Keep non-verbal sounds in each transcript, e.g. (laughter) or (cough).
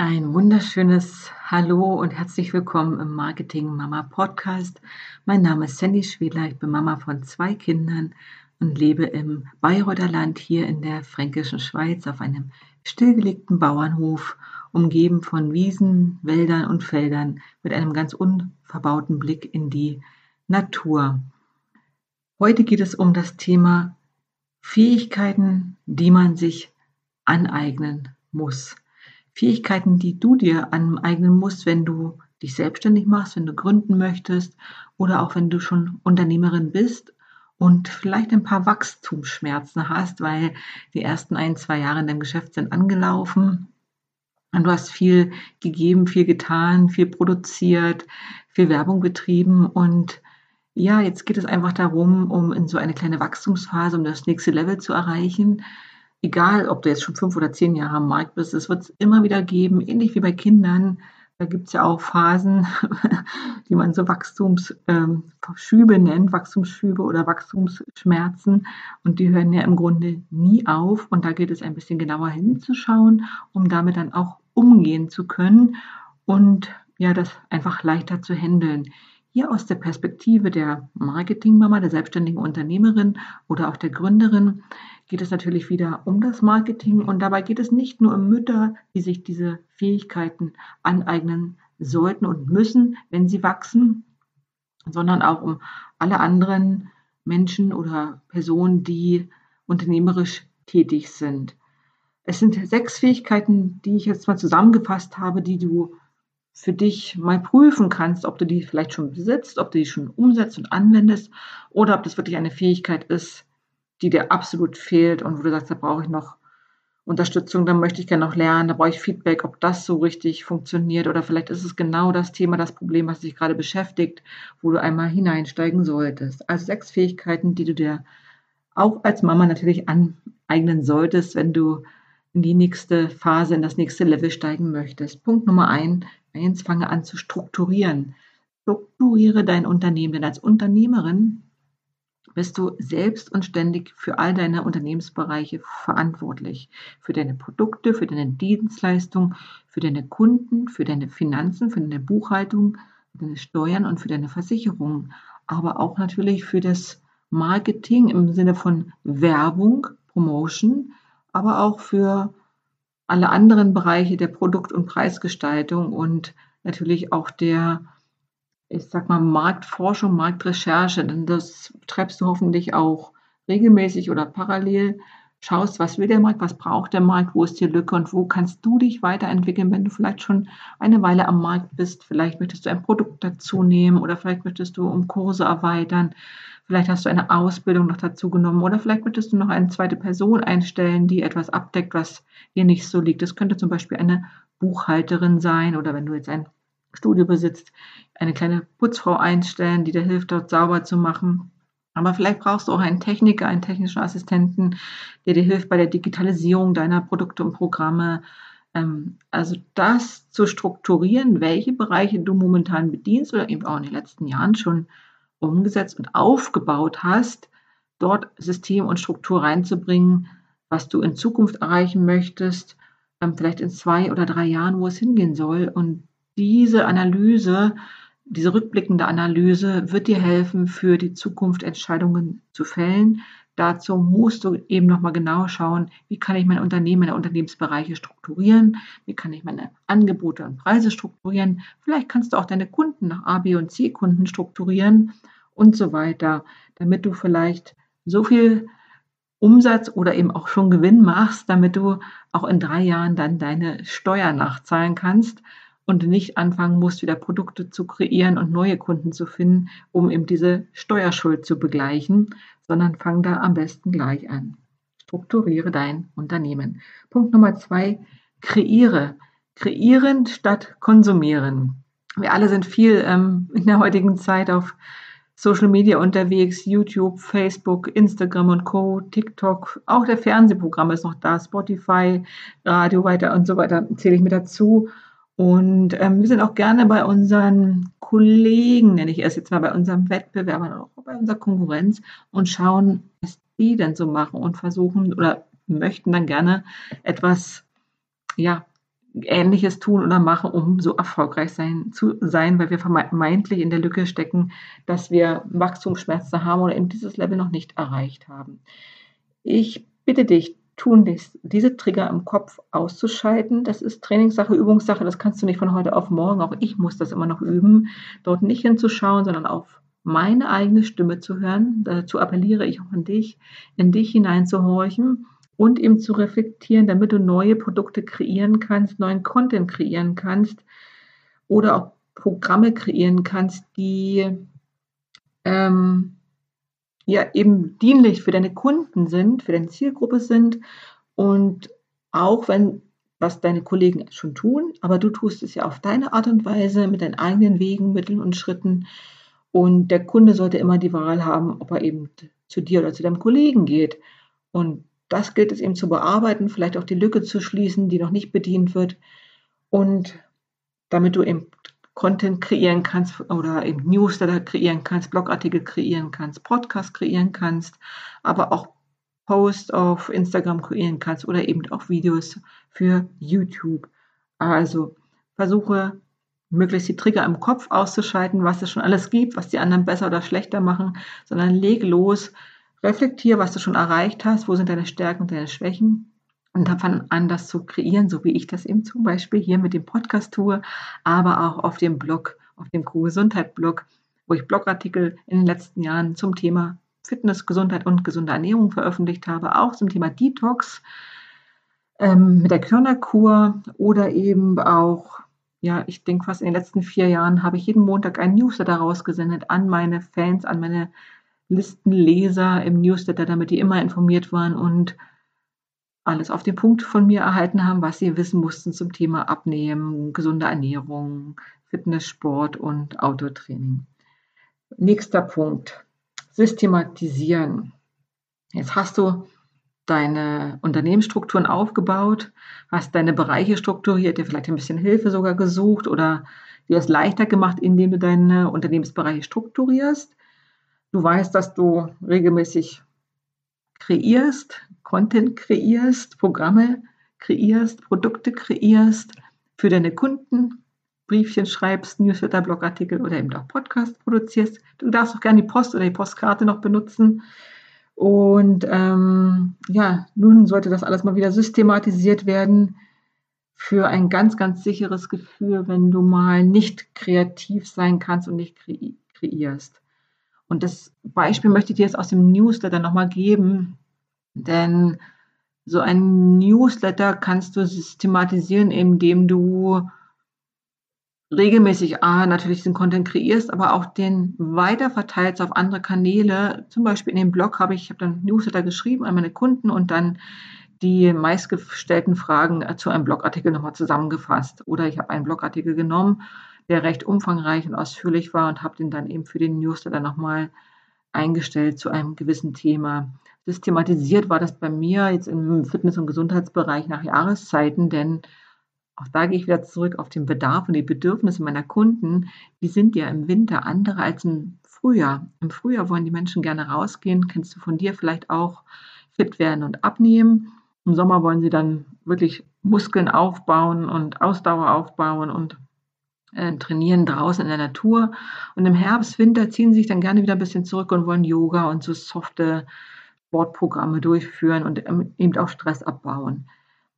Ein wunderschönes Hallo und herzlich willkommen im Marketing Mama Podcast. Mein Name ist Sandy Schwedler, ich bin Mama von zwei Kindern und lebe im Bayreuther Land hier in der fränkischen Schweiz auf einem stillgelegten Bauernhof, umgeben von Wiesen, Wäldern und Feldern mit einem ganz unverbauten Blick in die Natur. Heute geht es um das Thema Fähigkeiten, die man sich aneignen muss. Fähigkeiten, die du dir aneignen musst, wenn du dich selbstständig machst, wenn du gründen möchtest oder auch wenn du schon Unternehmerin bist und vielleicht ein paar Wachstumsschmerzen hast, weil die ersten ein, zwei Jahre in deinem Geschäft sind angelaufen und du hast viel gegeben, viel getan, viel produziert, viel Werbung betrieben und ja, jetzt geht es einfach darum, um in so eine kleine Wachstumsphase, um das nächste Level zu erreichen, egal ob du jetzt schon fünf oder zehn Jahre am Markt bist, es wird es immer wieder geben, ähnlich wie bei Kindern. Da gibt es ja auch Phasen, (laughs) die man so Wachstumsschübe ähm, nennt, Wachstumsschübe oder Wachstumsschmerzen. Und die hören ja im Grunde nie auf. Und da gilt es ein bisschen genauer hinzuschauen, um damit dann auch umgehen zu können und ja, das einfach leichter zu handeln. Hier aus der Perspektive der Marketingmama, der selbstständigen Unternehmerin oder auch der Gründerin geht es natürlich wieder um das Marketing und dabei geht es nicht nur um Mütter, die sich diese Fähigkeiten aneignen sollten und müssen, wenn sie wachsen, sondern auch um alle anderen Menschen oder Personen, die unternehmerisch tätig sind. Es sind sechs Fähigkeiten, die ich jetzt mal zusammengefasst habe, die du für dich mal prüfen kannst, ob du die vielleicht schon besitzt, ob du die schon umsetzt und anwendest oder ob das wirklich eine Fähigkeit ist, die dir absolut fehlt und wo du sagst, da brauche ich noch Unterstützung, da möchte ich gerne noch lernen, da brauche ich Feedback, ob das so richtig funktioniert oder vielleicht ist es genau das Thema, das Problem, was dich gerade beschäftigt, wo du einmal hineinsteigen solltest. Also sechs Fähigkeiten, die du dir auch als Mama natürlich aneignen solltest, wenn du in die nächste Phase, in das nächste Level steigen möchtest. Punkt Nummer eins, eins fange an zu strukturieren. Strukturiere dein Unternehmen, denn als Unternehmerin bist du selbst und ständig für all deine Unternehmensbereiche verantwortlich. Für deine Produkte, für deine Dienstleistung, für deine Kunden, für deine Finanzen, für deine Buchhaltung, für deine Steuern und für deine Versicherung. Aber auch natürlich für das Marketing im Sinne von Werbung, Promotion, aber auch für alle anderen Bereiche der Produkt- und Preisgestaltung und natürlich auch der ich sag mal, Marktforschung, Marktrecherche, denn das treibst du hoffentlich auch regelmäßig oder parallel. Schaust, was will der Markt, was braucht der Markt, wo ist die Lücke und wo kannst du dich weiterentwickeln, wenn du vielleicht schon eine Weile am Markt bist. Vielleicht möchtest du ein Produkt dazu nehmen oder vielleicht möchtest du um Kurse erweitern. Vielleicht hast du eine Ausbildung noch dazu genommen oder vielleicht möchtest du noch eine zweite Person einstellen, die etwas abdeckt, was dir nicht so liegt. Das könnte zum Beispiel eine Buchhalterin sein oder wenn du jetzt ein Studio besitzt, eine kleine Putzfrau einstellen, die dir hilft, dort sauber zu machen. Aber vielleicht brauchst du auch einen Techniker, einen technischen Assistenten, der dir hilft bei der Digitalisierung deiner Produkte und Programme. Ähm, also das zu strukturieren, welche Bereiche du momentan bedienst oder eben auch in den letzten Jahren schon umgesetzt und aufgebaut hast, dort System und Struktur reinzubringen, was du in Zukunft erreichen möchtest, ähm, vielleicht in zwei oder drei Jahren, wo es hingehen soll und diese Analyse, diese rückblickende Analyse wird dir helfen, für die Zukunft Entscheidungen zu fällen. Dazu musst du eben nochmal genau schauen, wie kann ich mein Unternehmen, meine Unternehmensbereiche strukturieren, wie kann ich meine Angebote und Preise strukturieren. Vielleicht kannst du auch deine Kunden nach A, B und C Kunden strukturieren und so weiter, damit du vielleicht so viel Umsatz oder eben auch schon Gewinn machst, damit du auch in drei Jahren dann deine Steuer nachzahlen kannst und nicht anfangen musst, wieder Produkte zu kreieren und neue Kunden zu finden, um eben diese Steuerschuld zu begleichen, sondern fang da am besten gleich an. Strukturiere dein Unternehmen. Punkt Nummer zwei, kreiere. Kreieren statt konsumieren. Wir alle sind viel ähm, in der heutigen Zeit auf Social Media unterwegs, YouTube, Facebook, Instagram und Co., TikTok, auch der Fernsehprogramm ist noch da, Spotify, Radio weiter und so weiter, zähle ich mir dazu. Und ähm, wir sind auch gerne bei unseren Kollegen, nenne ich es jetzt mal, bei unseren Wettbewerbern, auch bei unserer Konkurrenz und schauen, was die denn so machen und versuchen oder möchten dann gerne etwas, ja, Ähnliches tun oder machen, um so erfolgreich sein, zu sein, weil wir vermeintlich in der Lücke stecken, dass wir Wachstumsschmerzen haben oder eben dieses Level noch nicht erreicht haben. Ich bitte dich, tun, diese Trigger im Kopf auszuschalten. Das ist Trainingssache, Übungssache. Das kannst du nicht von heute auf morgen. Auch ich muss das immer noch üben, dort nicht hinzuschauen, sondern auf meine eigene Stimme zu hören. Dazu appelliere ich auch an dich, in dich hineinzuhorchen und eben zu reflektieren, damit du neue Produkte kreieren kannst, neuen Content kreieren kannst oder auch Programme kreieren kannst, die ähm, ja eben dienlich für deine Kunden sind, für deine Zielgruppe sind und auch wenn was deine Kollegen schon tun, aber du tust es ja auf deine Art und Weise mit deinen eigenen Wegen, Mitteln und Schritten und der Kunde sollte immer die Wahl haben, ob er eben zu dir oder zu deinem Kollegen geht und das gilt es eben zu bearbeiten, vielleicht auch die Lücke zu schließen, die noch nicht bedient wird und damit du eben Content kreieren kannst oder eben Newsletter kreieren kannst, Blogartikel kreieren kannst, Podcast kreieren kannst, aber auch Posts auf Instagram kreieren kannst oder eben auch Videos für YouTube. Also versuche möglichst die Trigger im Kopf auszuschalten, was es schon alles gibt, was die anderen besser oder schlechter machen, sondern leg los, reflektier, was du schon erreicht hast, wo sind deine Stärken und deine Schwächen und davon an, das zu kreieren, so wie ich das eben zum Beispiel hier mit dem Podcast tue, aber auch auf dem Blog, auf dem Co-Gesundheit-Blog, wo ich Blogartikel in den letzten Jahren zum Thema Fitness, Gesundheit und gesunde Ernährung veröffentlicht habe, auch zum Thema Detox ähm, mit der Körnerkur oder eben auch, ja, ich denke fast in den letzten vier Jahren habe ich jeden Montag einen Newsletter rausgesendet an meine Fans, an meine Listenleser im Newsletter, damit die immer informiert waren und alles auf den Punkt von mir erhalten haben, was sie wissen mussten zum Thema Abnehmen, gesunde Ernährung, Fitness, Sport und Autotraining. Nächster Punkt. Systematisieren. Jetzt hast du deine Unternehmensstrukturen aufgebaut, hast deine Bereiche strukturiert, dir vielleicht ein bisschen Hilfe sogar gesucht oder dir es leichter gemacht, indem du deine Unternehmensbereiche strukturierst. Du weißt, dass du regelmäßig kreierst, Content kreierst, Programme kreierst, Produkte kreierst, für deine Kunden Briefchen schreibst, Newsletter, Blogartikel oder eben auch Podcast produzierst. Du darfst auch gerne die Post oder die Postkarte noch benutzen. Und ähm, ja, nun sollte das alles mal wieder systematisiert werden für ein ganz, ganz sicheres Gefühl, wenn du mal nicht kreativ sein kannst und nicht kre kreierst. Und das Beispiel möchte ich dir jetzt aus dem Newsletter nochmal geben, denn so ein Newsletter kannst du systematisieren, indem du regelmäßig A, natürlich den Content kreierst, aber auch den weiterverteilst auf andere Kanäle. Zum Beispiel in dem Blog habe ich, ich habe dann Newsletter geschrieben an meine Kunden und dann die meistgestellten Fragen zu einem Blogartikel nochmal zusammengefasst. Oder ich habe einen Blogartikel genommen der recht umfangreich und ausführlich war und habe den dann eben für den Newsletter nochmal eingestellt zu einem gewissen Thema. Systematisiert war das bei mir jetzt im Fitness- und Gesundheitsbereich nach Jahreszeiten, denn auch da gehe ich wieder zurück auf den Bedarf und die Bedürfnisse meiner Kunden. Die sind ja im Winter andere als im Frühjahr. Im Frühjahr wollen die Menschen gerne rausgehen, kennst du von dir vielleicht auch, fit werden und abnehmen. Im Sommer wollen sie dann wirklich Muskeln aufbauen und Ausdauer aufbauen und äh, trainieren draußen in der Natur. Und im Herbst, Winter ziehen sie sich dann gerne wieder ein bisschen zurück und wollen Yoga und so softe Sportprogramme durchführen und ähm, eben auch Stress abbauen.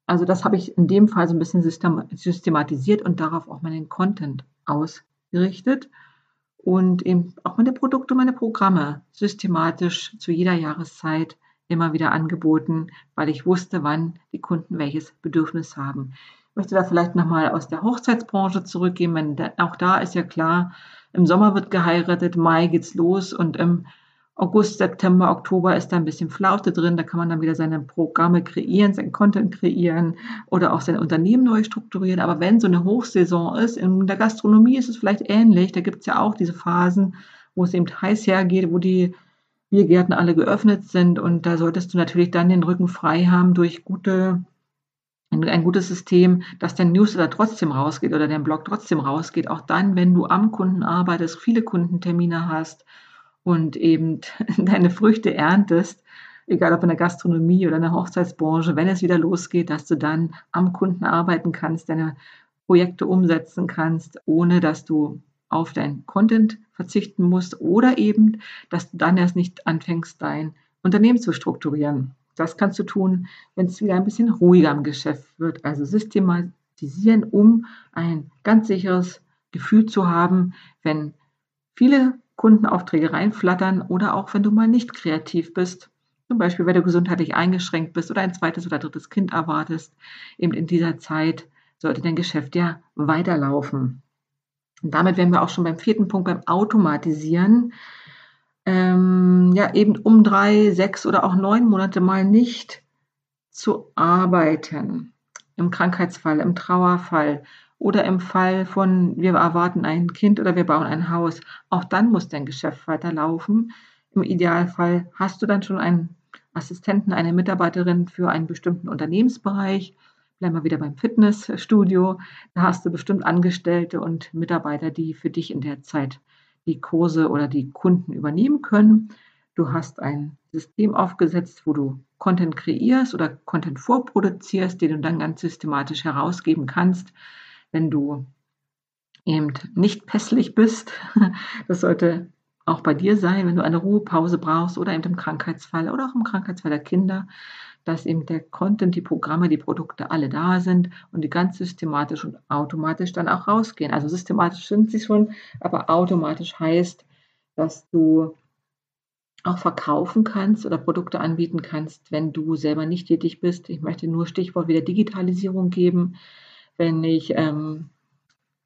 Also das habe ich in dem Fall so ein bisschen systematisiert und darauf auch meinen Content ausgerichtet und eben auch meine Produkte, meine Programme systematisch zu jeder Jahreszeit immer wieder angeboten, weil ich wusste, wann die Kunden welches Bedürfnis haben möchte da vielleicht nochmal aus der Hochzeitsbranche zurückgehen. Wenn, auch da ist ja klar, im Sommer wird geheiratet, Mai geht's los und im August, September, Oktober ist da ein bisschen Flaute drin. Da kann man dann wieder seine Programme kreieren, sein Content kreieren oder auch sein Unternehmen neu strukturieren. Aber wenn so eine Hochsaison ist, in der Gastronomie ist es vielleicht ähnlich. Da gibt es ja auch diese Phasen, wo es eben heiß hergeht, wo die Biergärten alle geöffnet sind. Und da solltest du natürlich dann den Rücken frei haben durch gute ein gutes System, dass dein Newsletter trotzdem rausgeht oder dein Blog trotzdem rausgeht, auch dann, wenn du am Kunden arbeitest, viele Kundentermine hast und eben (laughs) deine Früchte erntest, egal ob in der Gastronomie oder in der Hochzeitsbranche, wenn es wieder losgeht, dass du dann am Kunden arbeiten kannst, deine Projekte umsetzen kannst, ohne dass du auf dein Content verzichten musst oder eben, dass du dann erst nicht anfängst, dein Unternehmen zu strukturieren. Das kannst du tun, wenn es wieder ein bisschen ruhiger im Geschäft wird. Also systematisieren, um ein ganz sicheres Gefühl zu haben, wenn viele Kundenaufträge reinflattern oder auch wenn du mal nicht kreativ bist. Zum Beispiel, wenn du gesundheitlich eingeschränkt bist oder ein zweites oder drittes Kind erwartest. Eben in dieser Zeit sollte dein Geschäft ja weiterlaufen. Und damit wären wir auch schon beim vierten Punkt, beim Automatisieren. Ähm, ja, eben um drei, sechs oder auch neun Monate mal nicht zu arbeiten. Im Krankheitsfall, im Trauerfall oder im Fall von, wir erwarten ein Kind oder wir bauen ein Haus. Auch dann muss dein Geschäft weiterlaufen. Im Idealfall hast du dann schon einen Assistenten, eine Mitarbeiterin für einen bestimmten Unternehmensbereich Bleiben wir wieder beim Fitnessstudio. Da hast du bestimmt Angestellte und Mitarbeiter, die für dich in der Zeit die Kurse oder die Kunden übernehmen können. Du hast ein System aufgesetzt, wo du Content kreierst oder Content vorproduzierst, den du dann ganz systematisch herausgeben kannst, wenn du eben nicht pässlich bist. (laughs) Das sollte auch bei dir sein, wenn du eine Ruhepause brauchst oder eben im Krankheitsfall oder auch im Krankheitsfall der Kinder, dass eben der Content, die Programme, die Produkte alle da sind und die ganz systematisch und automatisch dann auch rausgehen. Also systematisch sind sie schon, aber automatisch heißt, dass du auch verkaufen kannst oder Produkte anbieten kannst, wenn du selber nicht tätig bist. Ich möchte nur Stichwort wieder Digitalisierung geben. Wenn ich, ähm,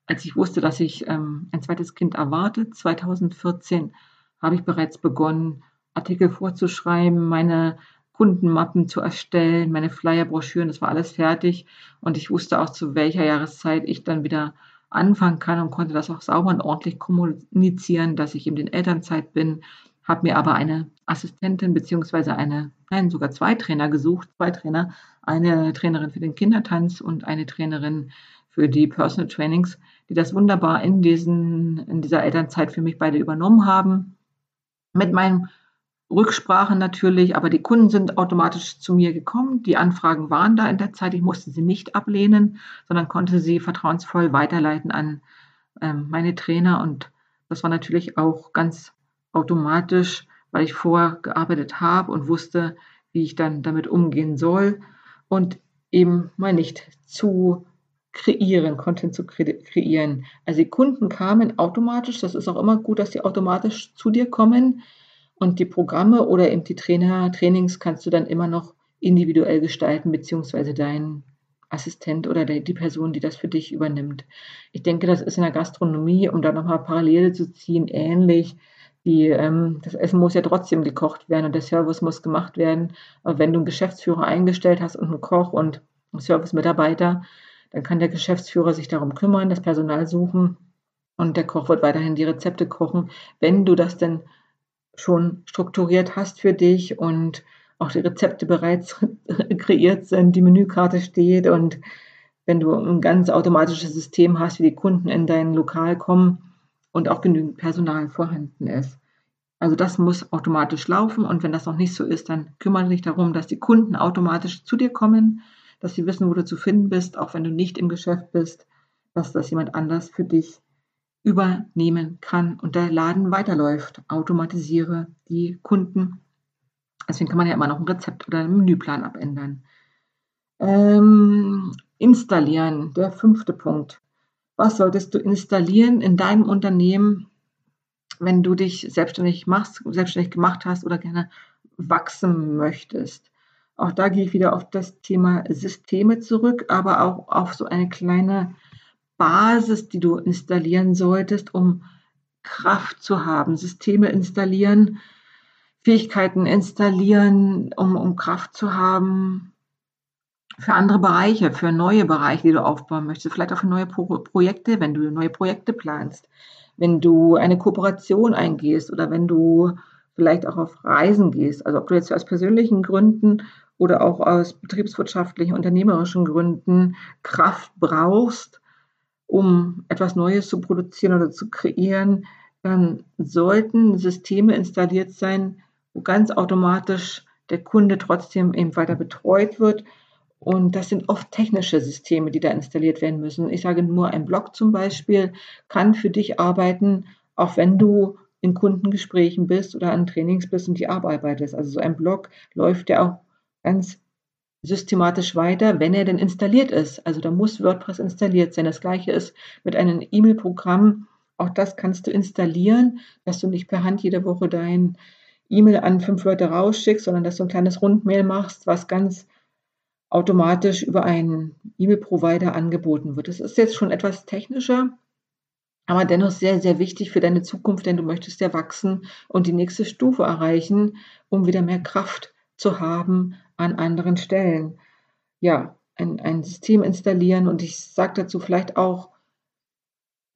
als ich wusste, dass ich ähm, ein zweites Kind erwarte, 2014, habe ich bereits begonnen, Artikel vorzuschreiben, meine Kundenmappen zu erstellen, meine Flyer-Broschüren, das war alles fertig. Und ich wusste auch, zu welcher Jahreszeit ich dann wieder anfangen kann und konnte das auch sauber und ordentlich kommunizieren, dass ich eben in Elternzeit bin. Habe mir aber eine Assistentin beziehungsweise eine, nein, sogar zwei Trainer gesucht, zwei Trainer, eine Trainerin für den Kindertanz und eine Trainerin für die Personal Trainings, die das wunderbar in, diesen, in dieser Elternzeit für mich beide übernommen haben. Mit meinem Rücksprache natürlich, aber die Kunden sind automatisch zu mir gekommen. Die Anfragen waren da in der Zeit. Ich musste sie nicht ablehnen, sondern konnte sie vertrauensvoll weiterleiten an ähm, meine Trainer. Und das war natürlich auch ganz automatisch, weil ich vorgearbeitet habe und wusste, wie ich dann damit umgehen soll und eben mal nicht zu kreieren, Content zu kreieren. Also die Kunden kamen automatisch, das ist auch immer gut, dass die automatisch zu dir kommen und die Programme oder eben die Trainer, Trainings kannst du dann immer noch individuell gestalten, beziehungsweise dein Assistent oder die Person, die das für dich übernimmt. Ich denke, das ist in der Gastronomie, um da nochmal Parallele zu ziehen, ähnlich. Die, ähm, das Essen muss ja trotzdem gekocht werden und der Service muss gemacht werden. Aber wenn du einen Geschäftsführer eingestellt hast und einen Koch und einen Servicemitarbeiter, dann kann der Geschäftsführer sich darum kümmern, das Personal suchen und der Koch wird weiterhin die Rezepte kochen. Wenn du das denn schon strukturiert hast für dich und auch die Rezepte bereits (laughs) kreiert sind, die Menükarte steht und wenn du ein ganz automatisches System hast, wie die Kunden in dein Lokal kommen und auch genügend Personal vorhanden ist. Also das muss automatisch laufen und wenn das noch nicht so ist, dann kümmere dich darum, dass die Kunden automatisch zu dir kommen, dass sie wissen, wo du zu finden bist, auch wenn du nicht im Geschäft bist, dass das jemand anders für dich übernehmen kann und der Laden weiterläuft. Automatisiere die Kunden. Deswegen kann man ja immer noch ein Rezept oder einen Menüplan abändern. Ähm, installieren, der fünfte Punkt. Was solltest du installieren in deinem Unternehmen, wenn du dich selbstständig machst, selbstständig gemacht hast oder gerne wachsen möchtest? Auch da gehe ich wieder auf das Thema Systeme zurück, aber auch auf so eine kleine Basis, die du installieren solltest, um Kraft zu haben. Systeme installieren, Fähigkeiten installieren, um, um Kraft zu haben für andere Bereiche, für neue Bereiche, die du aufbauen möchtest, vielleicht auch für neue Pro Projekte, wenn du neue Projekte planst, wenn du eine Kooperation eingehst oder wenn du vielleicht auch auf Reisen gehst. Also ob du jetzt aus persönlichen Gründen oder auch aus betriebswirtschaftlichen, unternehmerischen Gründen Kraft brauchst, um etwas Neues zu produzieren oder zu kreieren, dann sollten Systeme installiert sein, wo ganz automatisch der Kunde trotzdem eben weiter betreut wird. Und das sind oft technische Systeme, die da installiert werden müssen. Ich sage nur, ein Blog zum Beispiel kann für dich arbeiten, auch wenn du in Kundengesprächen bist oder an Trainings bist und die arbeitest. Also so ein Blog läuft ja auch ganz systematisch weiter, wenn er denn installiert ist. Also da muss WordPress installiert sein. Das gleiche ist mit einem E-Mail-Programm. Auch das kannst du installieren, dass du nicht per Hand jede Woche dein E-Mail an fünf Leute rausschickst, sondern dass du ein kleines Rundmail machst, was ganz automatisch über einen E-Mail-Provider angeboten wird. Das ist jetzt schon etwas technischer, aber dennoch sehr, sehr wichtig für deine Zukunft, denn du möchtest ja wachsen und die nächste Stufe erreichen, um wieder mehr Kraft zu haben an anderen Stellen. Ja, ein, ein System installieren und ich sage dazu vielleicht auch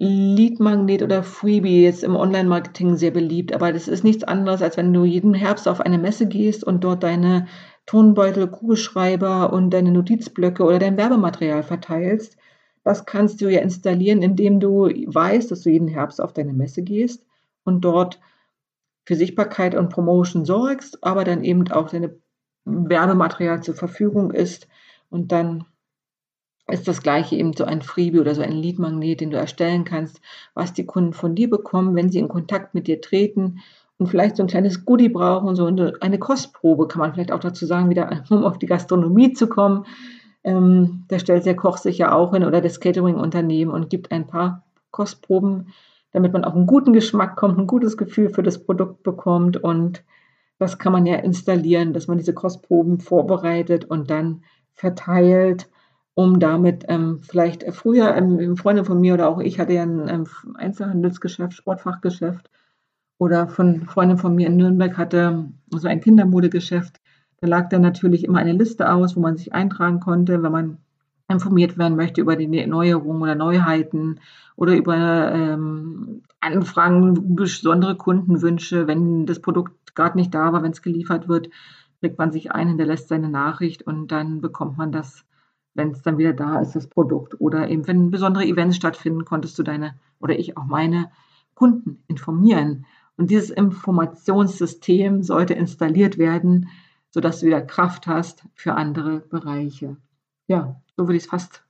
Lead Magnet oder Freebie jetzt im Online-Marketing sehr beliebt, aber das ist nichts anderes, als wenn du jeden Herbst auf eine Messe gehst und dort deine Tonbeutel, Kugelschreiber und deine Notizblöcke oder dein Werbematerial verteilst. Das kannst du ja installieren, indem du weißt, dass du jeden Herbst auf deine Messe gehst und dort für Sichtbarkeit und Promotion sorgst, aber dann eben auch deine Werbematerial zur Verfügung ist und dann ist das gleiche eben so ein Freebie oder so ein Leadmagnet, den du erstellen kannst, was die Kunden von dir bekommen, wenn sie in Kontakt mit dir treten und vielleicht so ein kleines Goodie brauchen, so eine Kostprobe, kann man vielleicht auch dazu sagen, wieder (laughs) um auf die Gastronomie zu kommen. Ähm, da stellt der Koch sich ja auch hin oder das Catering-Unternehmen und gibt ein paar Kostproben, damit man auch einen guten Geschmack kommt, ein gutes Gefühl für das Produkt bekommt und das kann man ja installieren, dass man diese Kostproben vorbereitet und dann verteilt um damit ähm, vielleicht äh, früher, ähm, Freunde von mir oder auch ich hatte ja ein ähm, Einzelhandelsgeschäft, Sportfachgeschäft oder von Freundin von mir in Nürnberg hatte so ein Kindermodegeschäft. Da lag dann natürlich immer eine Liste aus, wo man sich eintragen konnte, wenn man informiert werden möchte über die Neuerungen oder Neuheiten oder über ähm, Anfragen, besondere Kundenwünsche, wenn das Produkt gerade nicht da war, wenn es geliefert wird, trägt man sich ein, hinterlässt seine Nachricht und dann bekommt man das wenn es dann wieder da ist, das Produkt. Oder eben, wenn besondere Events stattfinden, konntest du deine oder ich auch meine Kunden informieren. Und dieses Informationssystem sollte installiert werden, sodass du wieder Kraft hast für andere Bereiche. Ja, so würde ich es fast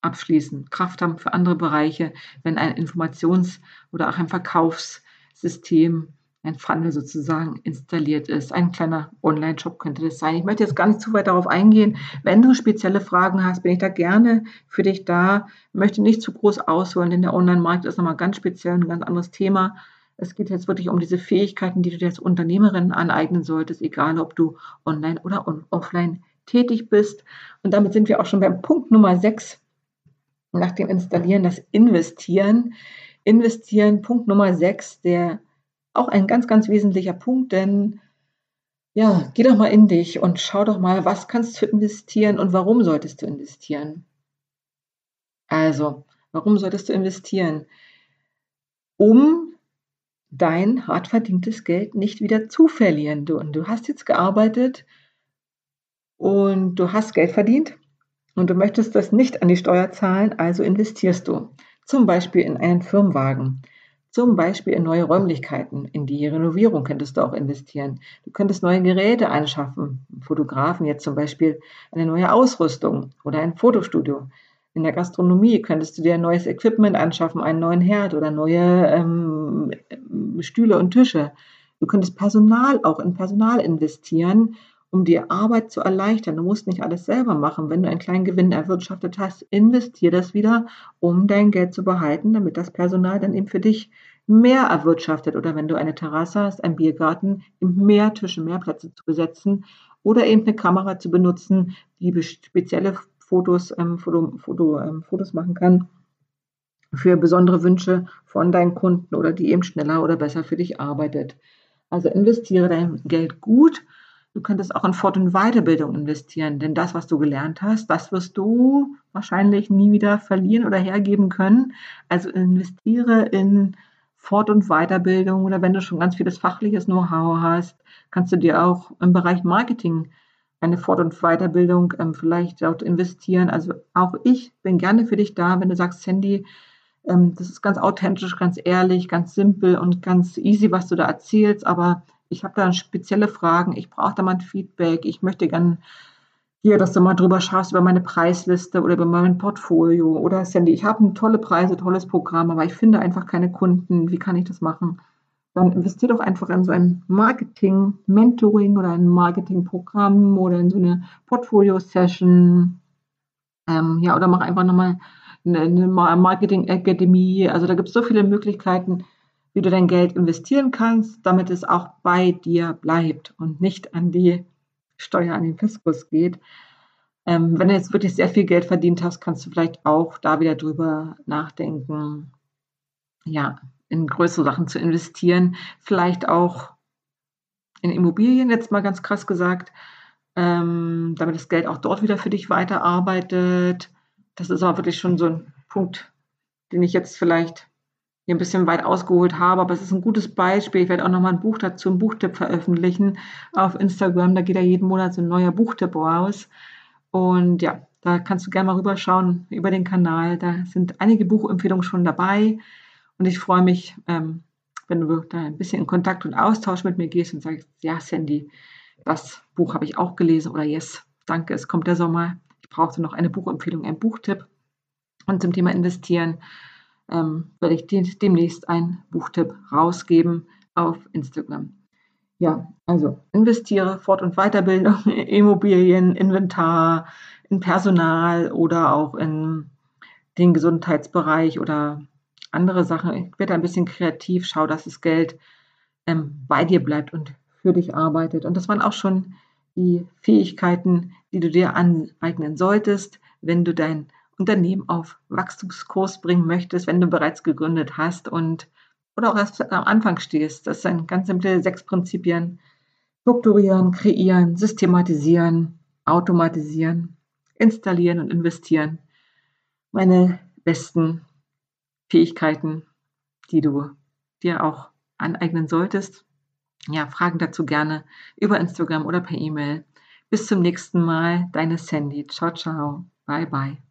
abschließen. Kraft haben für andere Bereiche, wenn ein Informations- oder auch ein Verkaufssystem ein Funnel sozusagen installiert ist. Ein kleiner Online-Shop könnte das sein. Ich möchte jetzt gar nicht zu weit darauf eingehen. Wenn du spezielle Fragen hast, bin ich da gerne für dich da. Ich möchte nicht zu groß ausholen, denn der Online-Markt ist nochmal ganz speziell ein ganz anderes Thema. Es geht jetzt wirklich um diese Fähigkeiten, die du dir als Unternehmerin aneignen solltest, egal ob du online oder offline tätig bist. Und damit sind wir auch schon beim Punkt Nummer 6 nach dem Installieren, das Investieren. Investieren, Punkt Nummer 6, der auch ein ganz, ganz wesentlicher Punkt, denn ja, geh doch mal in dich und schau doch mal, was kannst du investieren und warum solltest du investieren? Also, warum solltest du investieren? Um dein hart verdientes Geld nicht wieder zu verlieren. Du, und du hast jetzt gearbeitet und du hast Geld verdient und du möchtest das nicht an die Steuer zahlen, also investierst du. Zum Beispiel in einen Firmenwagen. Zum Beispiel in neue Räumlichkeiten, in die Renovierung könntest du auch investieren. Du könntest neue Geräte anschaffen, Fotografen jetzt zum Beispiel eine neue Ausrüstung oder ein Fotostudio. In der Gastronomie könntest du dir ein neues Equipment anschaffen, einen neuen Herd oder neue ähm, Stühle und Tische. Du könntest Personal auch in Personal investieren, um dir Arbeit zu erleichtern. Du musst nicht alles selber machen. Wenn du einen kleinen Gewinn erwirtschaftet hast, investier das wieder, um dein Geld zu behalten, damit das Personal dann eben für dich mehr erwirtschaftet. Oder wenn du eine Terrasse hast, einen Biergarten, mehr Tische, mehr Plätze zu besetzen oder eben eine Kamera zu benutzen, die spezielle Fotos, ähm, Foto, Foto, ähm, Fotos machen kann für besondere Wünsche von deinen Kunden oder die eben schneller oder besser für dich arbeitet. Also investiere dein Geld gut Du könntest auch in Fort- und Weiterbildung investieren, denn das, was du gelernt hast, das wirst du wahrscheinlich nie wieder verlieren oder hergeben können. Also investiere in Fort- und Weiterbildung oder wenn du schon ganz vieles fachliches Know-how hast, kannst du dir auch im Bereich Marketing eine Fort- und Weiterbildung ähm, vielleicht dort investieren. Also auch ich bin gerne für dich da, wenn du sagst, Sandy, ähm, das ist ganz authentisch, ganz ehrlich, ganz simpel und ganz easy, was du da erzählst, aber ich habe da spezielle Fragen, ich brauche da mal ein Feedback, ich möchte gerne hier, dass du mal drüber schaust über meine Preisliste oder über mein Portfolio oder Sandy, ich habe tolle Preise, tolles Programm, aber ich finde einfach keine Kunden, wie kann ich das machen? Dann investier doch einfach in so ein Marketing-Mentoring oder ein Marketing-Programm oder in so eine Portfolio-Session. Ähm, ja, oder mach einfach nochmal eine Marketing-Akademie. Also da gibt es so viele Möglichkeiten, wie du dein Geld investieren kannst, damit es auch bei dir bleibt und nicht an die Steuer, an den Fiskus geht. Ähm, wenn du jetzt wirklich sehr viel Geld verdient hast, kannst du vielleicht auch da wieder drüber nachdenken, ja, in größere Sachen zu investieren, vielleicht auch in Immobilien, jetzt mal ganz krass gesagt, ähm, damit das Geld auch dort wieder für dich weiterarbeitet. Das ist aber wirklich schon so ein Punkt, den ich jetzt vielleicht hier ein bisschen weit ausgeholt habe, aber es ist ein gutes Beispiel. Ich werde auch nochmal ein Buch dazu, einen Buchtipp veröffentlichen auf Instagram. Da geht ja jeden Monat so ein neuer Buchtipp raus. Und ja, da kannst du gerne mal rüberschauen über den Kanal. Da sind einige Buchempfehlungen schon dabei. Und ich freue mich, ähm, wenn du da ein bisschen in Kontakt und Austausch mit mir gehst und sagst, ja, Sandy, das Buch habe ich auch gelesen oder yes, danke, es kommt der Sommer. Ich brauchte noch eine Buchempfehlung, einen Buchtipp. Und zum Thema Investieren ähm, werde ich demnächst einen Buchtipp rausgeben auf Instagram. Ja, also investiere Fort- und Weiterbildung, (laughs) Immobilien, Inventar, in Personal oder auch in den Gesundheitsbereich oder andere Sachen. Ich werde ein bisschen kreativ, schau, dass das Geld ähm, bei dir bleibt und für dich arbeitet. Und das waren auch schon die Fähigkeiten, die du dir aneignen solltest, wenn du dein Unternehmen auf Wachstumskurs bringen möchtest, wenn du bereits gegründet hast und oder auch erst am Anfang stehst. Das sind ganz simple sechs Prinzipien. Strukturieren, kreieren, systematisieren, automatisieren, installieren und investieren. Meine besten Fähigkeiten, die du dir auch aneignen solltest. Ja, Fragen dazu gerne über Instagram oder per E-Mail. Bis zum nächsten Mal, deine Sandy. Ciao, ciao. Bye, bye.